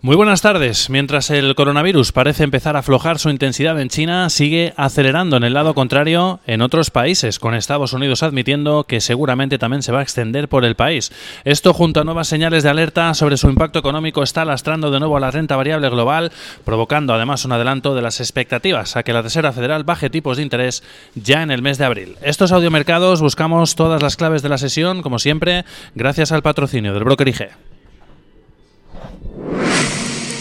Muy buenas tardes. Mientras el coronavirus parece empezar a aflojar su intensidad en China, sigue acelerando en el lado contrario en otros países, con Estados Unidos admitiendo que seguramente también se va a extender por el país. Esto, junto a nuevas señales de alerta sobre su impacto económico, está lastrando de nuevo a la renta variable global, provocando además un adelanto de las expectativas a que la Reserva Federal baje tipos de interés ya en el mes de abril. Estos audiomercados buscamos todas las claves de la sesión, como siempre, gracias al patrocinio del broker IG.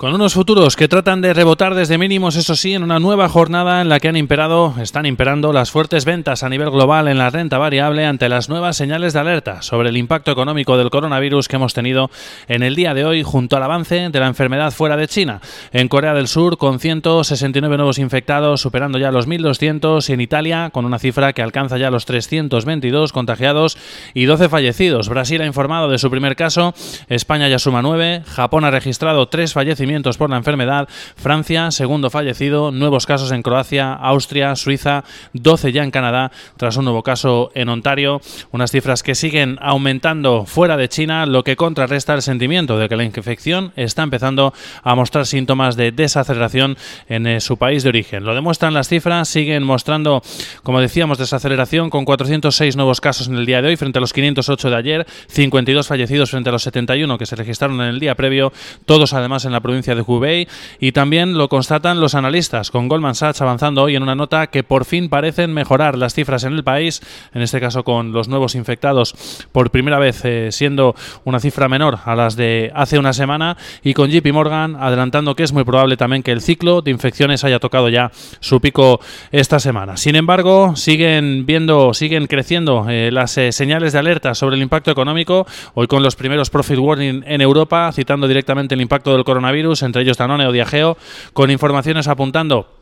Con unos futuros que tratan de rebotar desde mínimos, eso sí, en una nueva jornada en la que han imperado, están imperando las fuertes ventas a nivel global en la renta variable ante las nuevas señales de alerta sobre el impacto económico del coronavirus que hemos tenido en el día de hoy junto al avance de la enfermedad fuera de China. En Corea del Sur, con 169 nuevos infectados, superando ya los 1.200, y en Italia, con una cifra que alcanza ya los 322 contagiados y 12 fallecidos. Brasil ha informado de su primer caso, España ya suma 9, Japón ha registrado 3 fallecimientos por la enfermedad, Francia, segundo fallecido, nuevos casos en Croacia, Austria, Suiza, 12 ya en Canadá, tras un nuevo caso en Ontario, unas cifras que siguen aumentando fuera de China, lo que contrarresta el sentimiento de que la infección está empezando a mostrar síntomas de desaceleración en eh, su país de origen. Lo demuestran las cifras, siguen mostrando, como decíamos, desaceleración con 406 nuevos casos en el día de hoy frente a los 508 de ayer, 52 fallecidos frente a los 71 que se registraron en el día previo, todos además en la provincia de Hubei y también lo constatan los analistas, con Goldman Sachs avanzando hoy en una nota que por fin parecen mejorar las cifras en el país, en este caso con los nuevos infectados por primera vez eh, siendo una cifra menor a las de hace una semana y con JP Morgan adelantando que es muy probable también que el ciclo de infecciones haya tocado ya su pico esta semana. Sin embargo, siguen viendo, siguen creciendo eh, las eh, señales de alerta sobre el impacto económico, hoy con los primeros profit warning en Europa, citando directamente el impacto del coronavirus entre ellos Danone o Diageo, con informaciones apuntando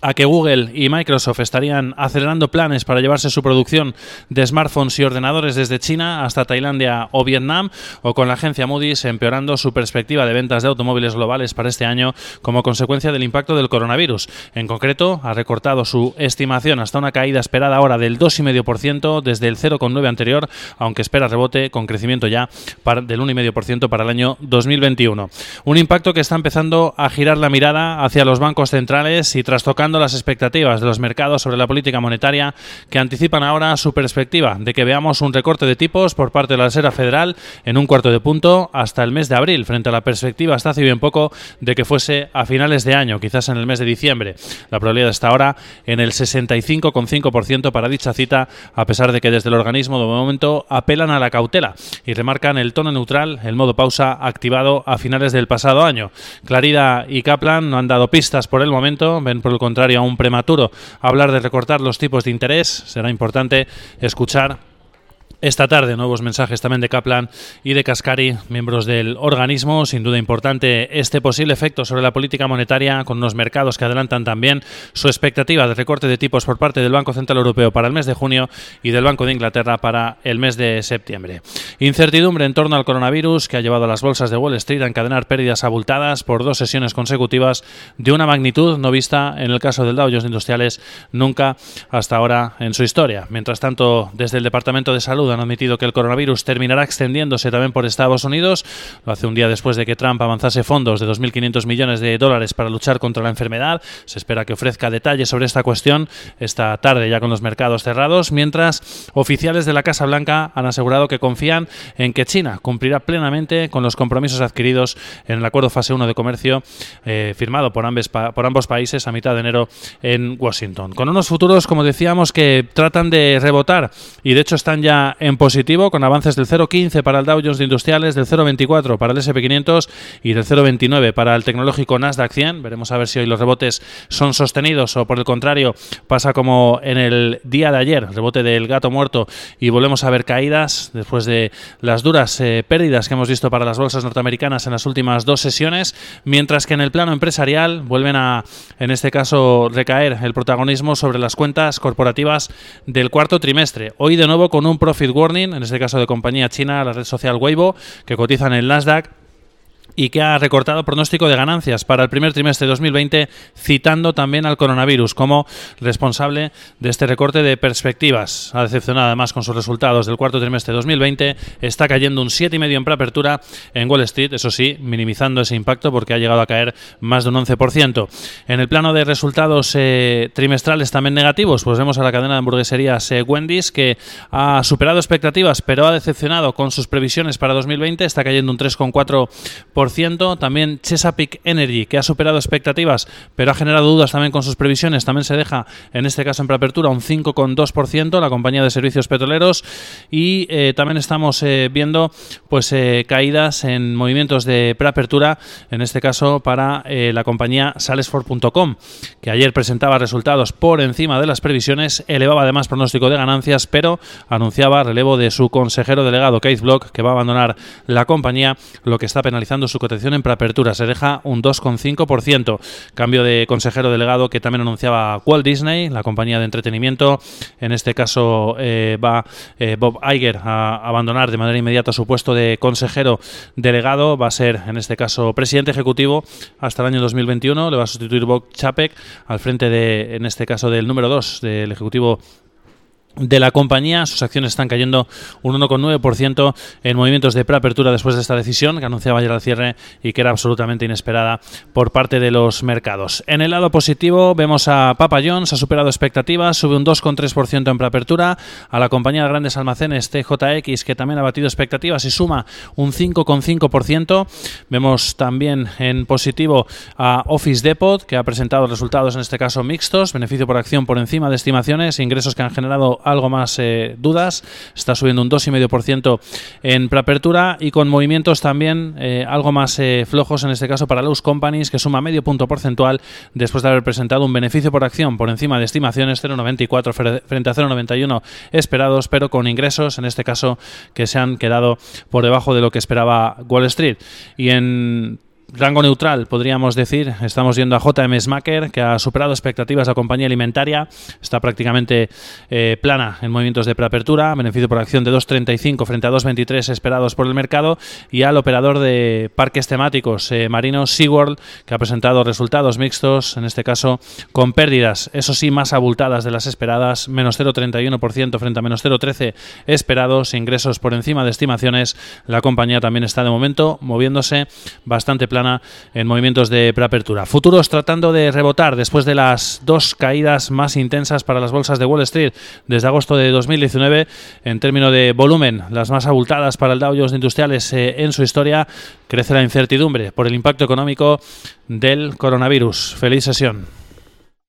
a que Google y Microsoft estarían acelerando planes para llevarse su producción de smartphones y ordenadores desde China hasta Tailandia o Vietnam, o con la agencia Moody's empeorando su perspectiva de ventas de automóviles globales para este año como consecuencia del impacto del coronavirus. En concreto, ha recortado su estimación hasta una caída esperada ahora del 2,5% desde el 0,9% anterior, aunque espera rebote con crecimiento ya del 1,5% para el año 2021. Un impacto que está empezando a girar la mirada hacia los bancos centrales y trastocando las expectativas de los mercados sobre la política monetaria que anticipan ahora su perspectiva de que veamos un recorte de tipos por parte de la Reserva Federal en un cuarto de punto hasta el mes de abril, frente a la perspectiva hasta hace bien poco de que fuese a finales de año, quizás en el mes de diciembre. La probabilidad está ahora en el 65,5% para dicha cita, a pesar de que desde el organismo de momento apelan a la cautela y remarcan el tono neutral, el modo pausa activado a finales del pasado año. Clarida y Kaplan no han dado pistas por el momento, ven por el contrario a un prematuro. Hablar de recortar los tipos de interés, será importante escuchar esta tarde nuevos mensajes también de Kaplan y de Cascari, miembros del organismo. Sin duda importante este posible efecto sobre la política monetaria con unos mercados que adelantan también su expectativa de recorte de tipos por parte del Banco Central Europeo para el mes de junio y del Banco de Inglaterra para el mes de septiembre. Incertidumbre en torno al coronavirus que ha llevado a las bolsas de Wall Street a encadenar pérdidas abultadas por dos sesiones consecutivas de una magnitud no vista en el caso del Dow Jones Industriales nunca hasta ahora en su historia. Mientras tanto, desde el Departamento de Salud han admitido que el coronavirus terminará extendiéndose también por Estados Unidos. Lo hace un día después de que Trump avanzase fondos de 2.500 millones de dólares para luchar contra la enfermedad. Se espera que ofrezca detalles sobre esta cuestión esta tarde ya con los mercados cerrados, mientras oficiales de la Casa Blanca han asegurado que confían en que China cumplirá plenamente con los compromisos adquiridos en el acuerdo fase 1 de comercio eh, firmado por, ambos, por ambos países a mitad de enero en Washington. Con unos futuros, como decíamos, que tratan de rebotar y de hecho están ya en positivo con avances del 0,15 para el Dow Jones de Industriales, del 0,24 para el SP500 y del 0,29 para el tecnológico Nasdaq 100. Veremos a ver si hoy los rebotes son sostenidos o por el contrario pasa como en el día de ayer, rebote del gato muerto y volvemos a ver caídas después de las duras eh, pérdidas que hemos visto para las bolsas norteamericanas en las últimas dos sesiones, mientras que en el plano empresarial vuelven a, en este caso, recaer el protagonismo sobre las cuentas corporativas del cuarto trimestre. Hoy de nuevo con un profit warning, en este caso de compañía china, la red social Weibo, que cotizan en el Nasdaq y que ha recortado pronóstico de ganancias para el primer trimestre de 2020, citando también al coronavirus como responsable de este recorte de perspectivas. Ha decepcionado además con sus resultados del cuarto trimestre de 2020, está cayendo un 7,5 en preapertura en Wall Street, eso sí, minimizando ese impacto porque ha llegado a caer más de un 11%. En el plano de resultados eh, trimestrales también negativos, pues vemos a la cadena de hamburgueserías eh, Wendy's que ha superado expectativas, pero ha decepcionado con sus previsiones para 2020, está cayendo un 3,4% también Chesapeake Energy, que ha superado expectativas, pero ha generado dudas también con sus previsiones. También se deja, en este caso en preapertura, un 5,2%, la compañía de servicios petroleros. Y eh, también estamos eh, viendo pues eh, caídas en movimientos de preapertura, en este caso para la compañía Salesforce.com, que ayer presentaba resultados por encima de las previsiones, elevaba además pronóstico de ganancias, pero anunciaba relevo de su consejero delegado, Keith Block, que va a abandonar la compañía, lo que está penalizando su cotización en preapertura. Se deja un 2,5%. Cambio de consejero delegado que también anunciaba Walt Disney, la compañía de entretenimiento. En este caso eh, va eh, Bob Iger a abandonar de manera inmediata su puesto de consejero delegado. Va a ser, en este caso, presidente ejecutivo hasta el año 2021. Le va a sustituir Bob Chapek al frente de, en este caso, del número 2 del ejecutivo de la compañía. Sus acciones están cayendo un 1,9% en movimientos de preapertura después de esta decisión que anunciaba ayer al cierre y que era absolutamente inesperada por parte de los mercados. En el lado positivo vemos a Papa John's, ha superado expectativas, sube un 2,3% en preapertura, a la compañía de grandes almacenes TJX que también ha batido expectativas y suma un 5,5%. Vemos también en positivo a Office Depot que ha presentado resultados en este caso mixtos, beneficio por acción por encima de estimaciones, ingresos que han generado algo más eh, dudas, está subiendo un 2,5% en preapertura y con movimientos también eh, algo más eh, flojos, en este caso para los Companies, que suma medio punto porcentual después de haber presentado un beneficio por acción por encima de estimaciones 0,94 frente a 0,91 esperados, pero con ingresos, en este caso, que se han quedado por debajo de lo que esperaba Wall Street. Y en rango neutral, podríamos decir. Estamos viendo a JM Smacker, que ha superado expectativas de la compañía alimentaria. Está prácticamente eh, plana en movimientos de preapertura. Beneficio por acción de 2.35 frente a 2.23 esperados por el mercado. Y al operador de parques temáticos eh, marinos SeaWorld, que ha presentado resultados mixtos, en este caso con pérdidas, eso sí, más abultadas de las esperadas. Menos 0.31% frente a menos 0.13 esperados. Ingresos por encima de estimaciones. La compañía también está de momento moviéndose bastante en movimientos de preapertura. Futuros tratando de rebotar después de las dos caídas más intensas para las bolsas de Wall Street desde agosto de 2019 en términos de volumen, las más abultadas para el Dow Jones Industriales eh, en su historia. Crece la incertidumbre por el impacto económico del coronavirus. Feliz sesión.